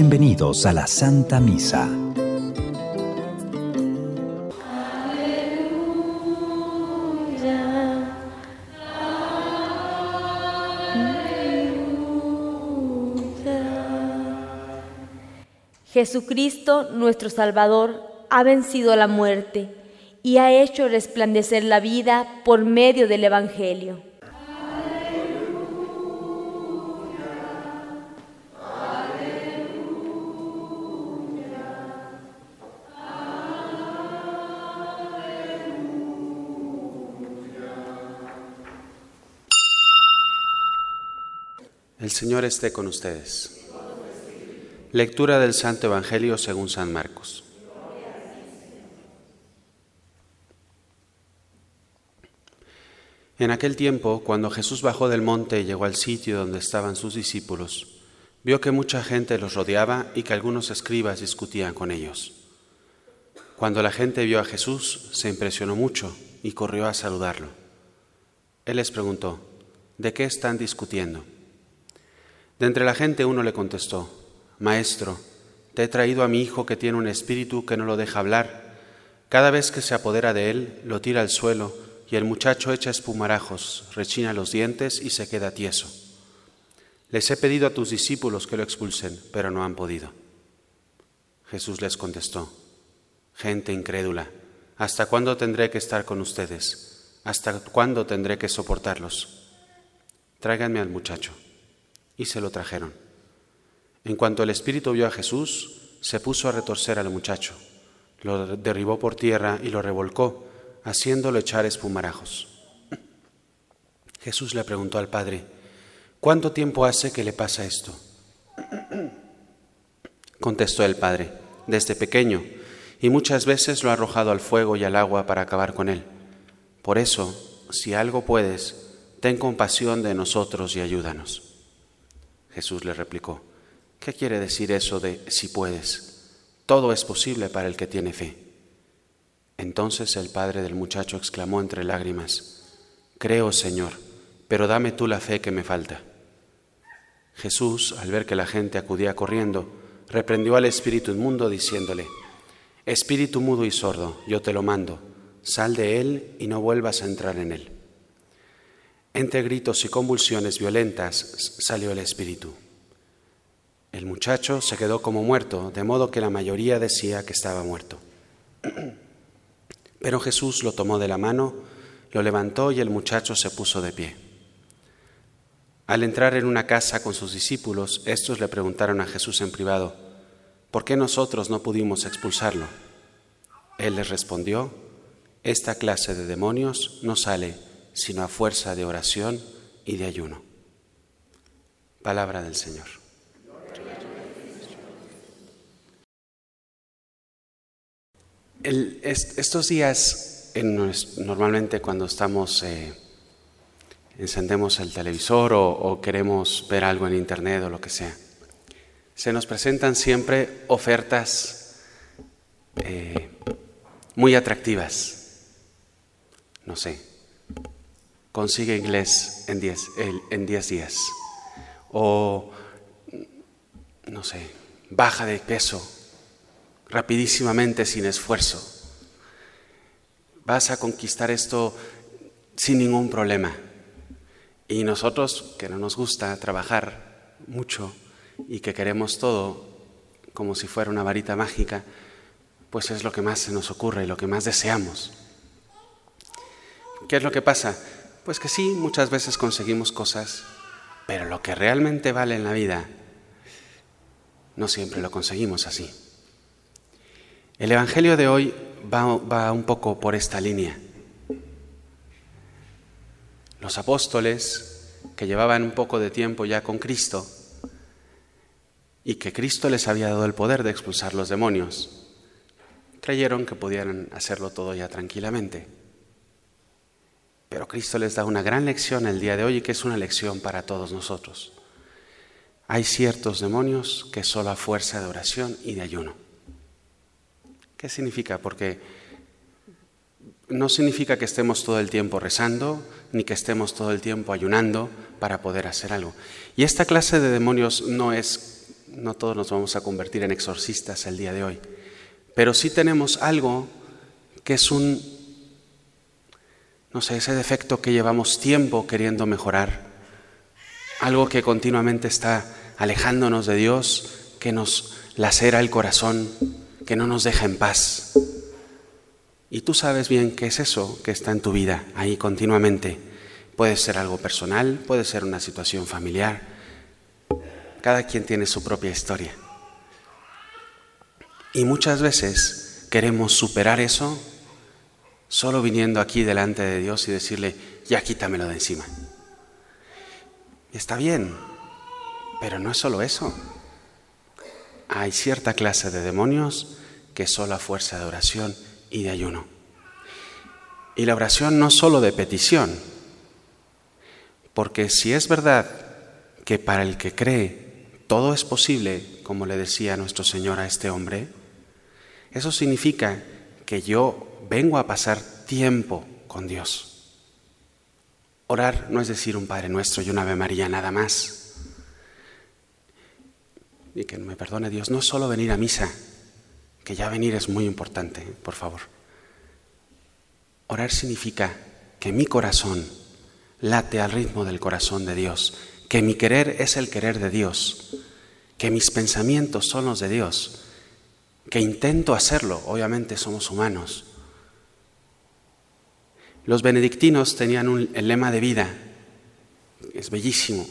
Bienvenidos a la Santa Misa. Jesucristo, nuestro Salvador, ha vencido la muerte y ha hecho resplandecer la vida por medio del Evangelio. El Señor esté con ustedes. Lectura del Santo Evangelio según San Marcos. En aquel tiempo, cuando Jesús bajó del monte y llegó al sitio donde estaban sus discípulos, vio que mucha gente los rodeaba y que algunos escribas discutían con ellos. Cuando la gente vio a Jesús, se impresionó mucho y corrió a saludarlo. Él les preguntó, ¿de qué están discutiendo? De entre la gente uno le contestó, Maestro, te he traído a mi hijo que tiene un espíritu que no lo deja hablar. Cada vez que se apodera de él, lo tira al suelo y el muchacho echa espumarajos, rechina los dientes y se queda tieso. Les he pedido a tus discípulos que lo expulsen, pero no han podido. Jesús les contestó, Gente incrédula, ¿hasta cuándo tendré que estar con ustedes? ¿Hasta cuándo tendré que soportarlos? Tráiganme al muchacho y se lo trajeron. En cuanto el espíritu vio a Jesús, se puso a retorcer al muchacho, lo derribó por tierra y lo revolcó, haciéndolo echar espumarajos. Jesús le preguntó al padre, ¿cuánto tiempo hace que le pasa esto? Contestó el padre, desde pequeño, y muchas veces lo ha arrojado al fuego y al agua para acabar con él. Por eso, si algo puedes, ten compasión de nosotros y ayúdanos. Jesús le replicó, ¿qué quiere decir eso de si puedes? Todo es posible para el que tiene fe. Entonces el padre del muchacho exclamó entre lágrimas, Creo, Señor, pero dame tú la fe que me falta. Jesús, al ver que la gente acudía corriendo, reprendió al espíritu inmundo diciéndole, Espíritu mudo y sordo, yo te lo mando, sal de él y no vuelvas a entrar en él. Entre gritos y convulsiones violentas salió el espíritu. El muchacho se quedó como muerto, de modo que la mayoría decía que estaba muerto. Pero Jesús lo tomó de la mano, lo levantó y el muchacho se puso de pie. Al entrar en una casa con sus discípulos, estos le preguntaron a Jesús en privado, ¿por qué nosotros no pudimos expulsarlo? Él les respondió, esta clase de demonios no sale sino a fuerza de oración y de ayuno. Palabra del Señor. estos días, normalmente cuando estamos, eh, encendemos el televisor o, queremos ver algo en internet o lo que sea, se nos presentan siempre ofertas eh, muy atractivas. No sé, consigue inglés en 10 en diez días. O, no sé, baja de peso rapidísimamente sin esfuerzo. Vas a conquistar esto sin ningún problema. Y nosotros, que no nos gusta trabajar mucho y que queremos todo como si fuera una varita mágica, pues es lo que más se nos ocurre y lo que más deseamos. ¿Qué es lo que pasa? Pues que sí, muchas veces conseguimos cosas, pero lo que realmente vale en la vida, no siempre lo conseguimos así. El Evangelio de hoy va, un poco por esta línea. Los apóstoles, que llevaban un poco de tiempo ya con Cristo, y que Cristo les había dado el poder de expulsar los demonios, creyeron que pudieran hacerlo todo ya tranquilamente. Pero Cristo les da una gran lección el día de hoy y que es una lección para todos nosotros. Hay ciertos demonios que solo a fuerza de oración y de ayuno. ¿Qué significa? Porque no significa que estemos todo el tiempo rezando, ni que estemos todo el tiempo ayunando para poder hacer algo. Y esta clase de demonios no es no todos nos vamos a convertir en exorcistas el día de hoy, pero sí tenemos algo que es un, no sé, ese defecto que llevamos tiempo queriendo mejorar, algo que continuamente está alejándonos de Dios, que nos lacera el corazón, que no nos deja en paz. Y tú sabes bien qué es eso que está en tu vida ahí continuamente. Puede ser algo personal, puede ser una situación familiar. Cada quien tiene su propia historia. Y muchas veces queremos superar eso solo viniendo aquí delante de Dios y decirle, ya quítamelo de encima. Está bien, pero no es solo eso. Hay cierta clase de demonios que solo a fuerza de oración y de ayuno. Y la oración no solo de petición, porque si es verdad que para el que cree todo es posible, como le decía nuestro Señor a este hombre, eso significa que yo vengo a pasar tiempo con Dios. Orar no es decir un Padre Nuestro y una Ave María nada más y que me perdone Dios, no es solo venir a misa, que ya venir es muy importante, por favor. Orar significa que mi corazón late al ritmo del corazón de Dios, que mi querer es el querer de Dios, que mis pensamientos son los de Dios, que intento hacerlo, obviamente somos humanos. Los benedictinos tenían un, el lema de vida, es bellísimo,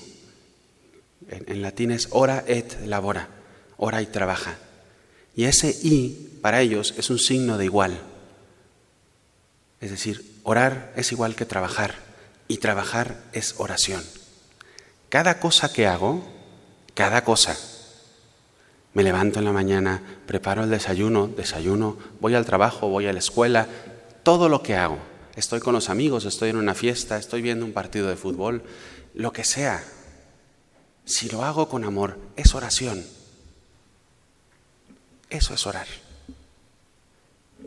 en, latín es ora et labora, ora y trabaja. Y ese y para ellos es un signo de igual. Es decir, orar es igual que trabajar y trabajar es oración. Cada cosa que hago, cada cosa, me levanto en la mañana, preparo el desayuno, desayuno, voy al trabajo, voy a la escuela, todo lo que hago, estoy con los amigos, estoy en una fiesta, estoy viendo un partido de fútbol, lo que sea, si lo hago con amor, es oración. Eso es orar.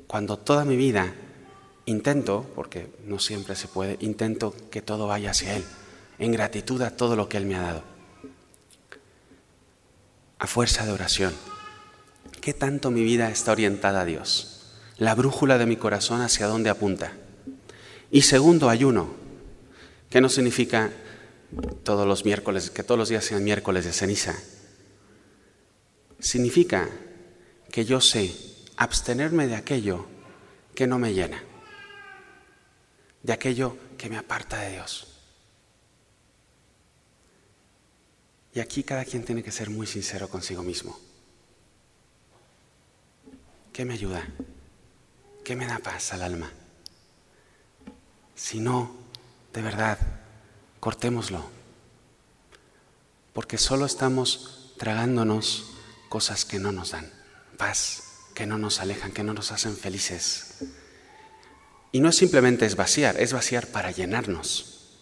Cuando toda mi vida intento, porque no siempre se puede, intento que todo vaya hacia Él, en gratitud a todo lo que Él me ha dado. A fuerza de oración. ¿Qué tanto mi vida está orientada a Dios? La brújula de mi corazón hacia dónde apunta. Y segundo, ayuno, ¿Qué no significa todos los miércoles, que todos los días sean miércoles de ceniza. Significa que yo sé abstenerme de aquello que no me llena, de aquello que me aparta de Dios. Aquí cada quien tiene que ser muy sincero consigo mismo. ¿Qué me ayuda? ¿Qué me da paz al alma? Si no, de verdad, cortémoslo, porque solo estamos tragándonos cosas que no nos dan paz, que no nos alejan, que no nos hacen felices. Y no es simplemente es vaciar, es vaciar para llenarnos.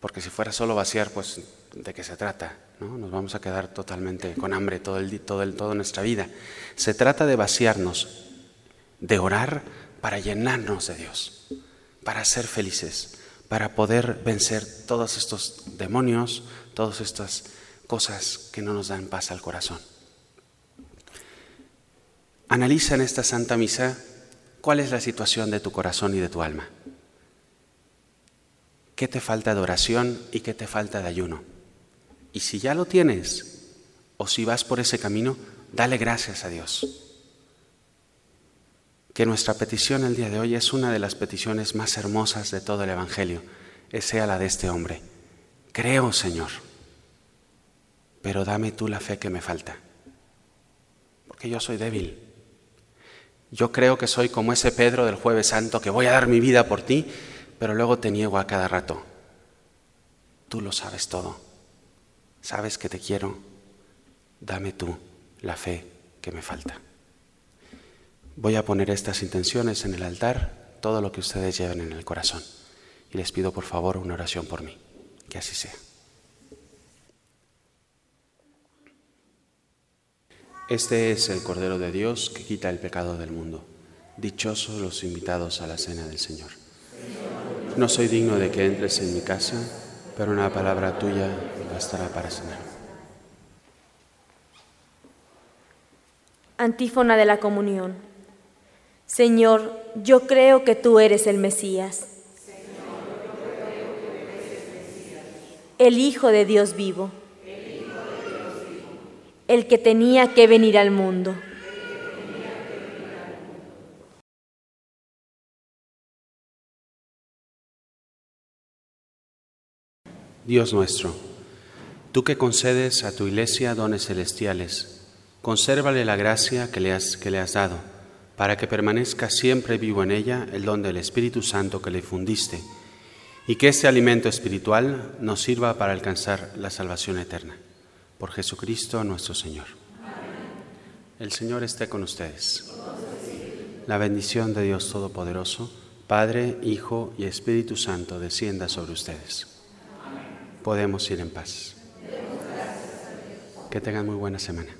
Porque si fuera solo vaciar, pues ¿de qué se trata? ¿No? Nos vamos a quedar totalmente con hambre todo el, todo el, toda nuestra vida. Se trata de vaciarnos, de orar para llenarnos de Dios, para ser felices, para poder vencer todos estos demonios, todas estas cosas que no nos dan paz al corazón. Analiza en esta Santa Misa cuál es la situación de tu corazón y de tu alma. ¿Qué te falta de oración y qué te falta de ayuno? Y si ya lo tienes, o si vas por ese camino, dale gracias a Dios. Que nuestra petición el día de hoy es una de las peticiones más hermosas de todo el Evangelio, es sea la de este hombre. Creo, Señor, pero dame tú la fe que me falta, porque yo soy débil. Yo creo que soy como ese Pedro del jueves santo, que voy a dar mi vida por ti, pero luego te niego a cada rato. Tú lo sabes todo, sabes que te quiero, dame tú la fe que me falta. Voy a poner estas intenciones en el altar, todo lo que ustedes lleven en el corazón. Y les pido por favor una oración por mí. Que así sea. Este es el Cordero de Dios que quita el pecado del mundo. Dichosos los invitados a la cena del Señor. No soy digno de que entres en mi casa, pero una palabra tuya bastará para cenar. Antífona de la comunión. Señor, yo creo que tú eres el Mesías. El Hijo de Dios vivo. El que tenía que venir al mundo. Dios nuestro, tú que concedes a tu iglesia dones celestiales, consérvale la gracia que le has, que le has dado, para que permanezca siempre vivo en ella el don del Espíritu Santo que le fundiste, y que este alimento espiritual nos sirva para alcanzar la salvación eterna. Por Jesucristo nuestro Señor. El Señor esté con ustedes. La bendición de Dios Todopoderoso, Padre, Hijo y Espíritu Santo, descienda sobre ustedes. Podemos ir en paz. Que tengan muy buena semana.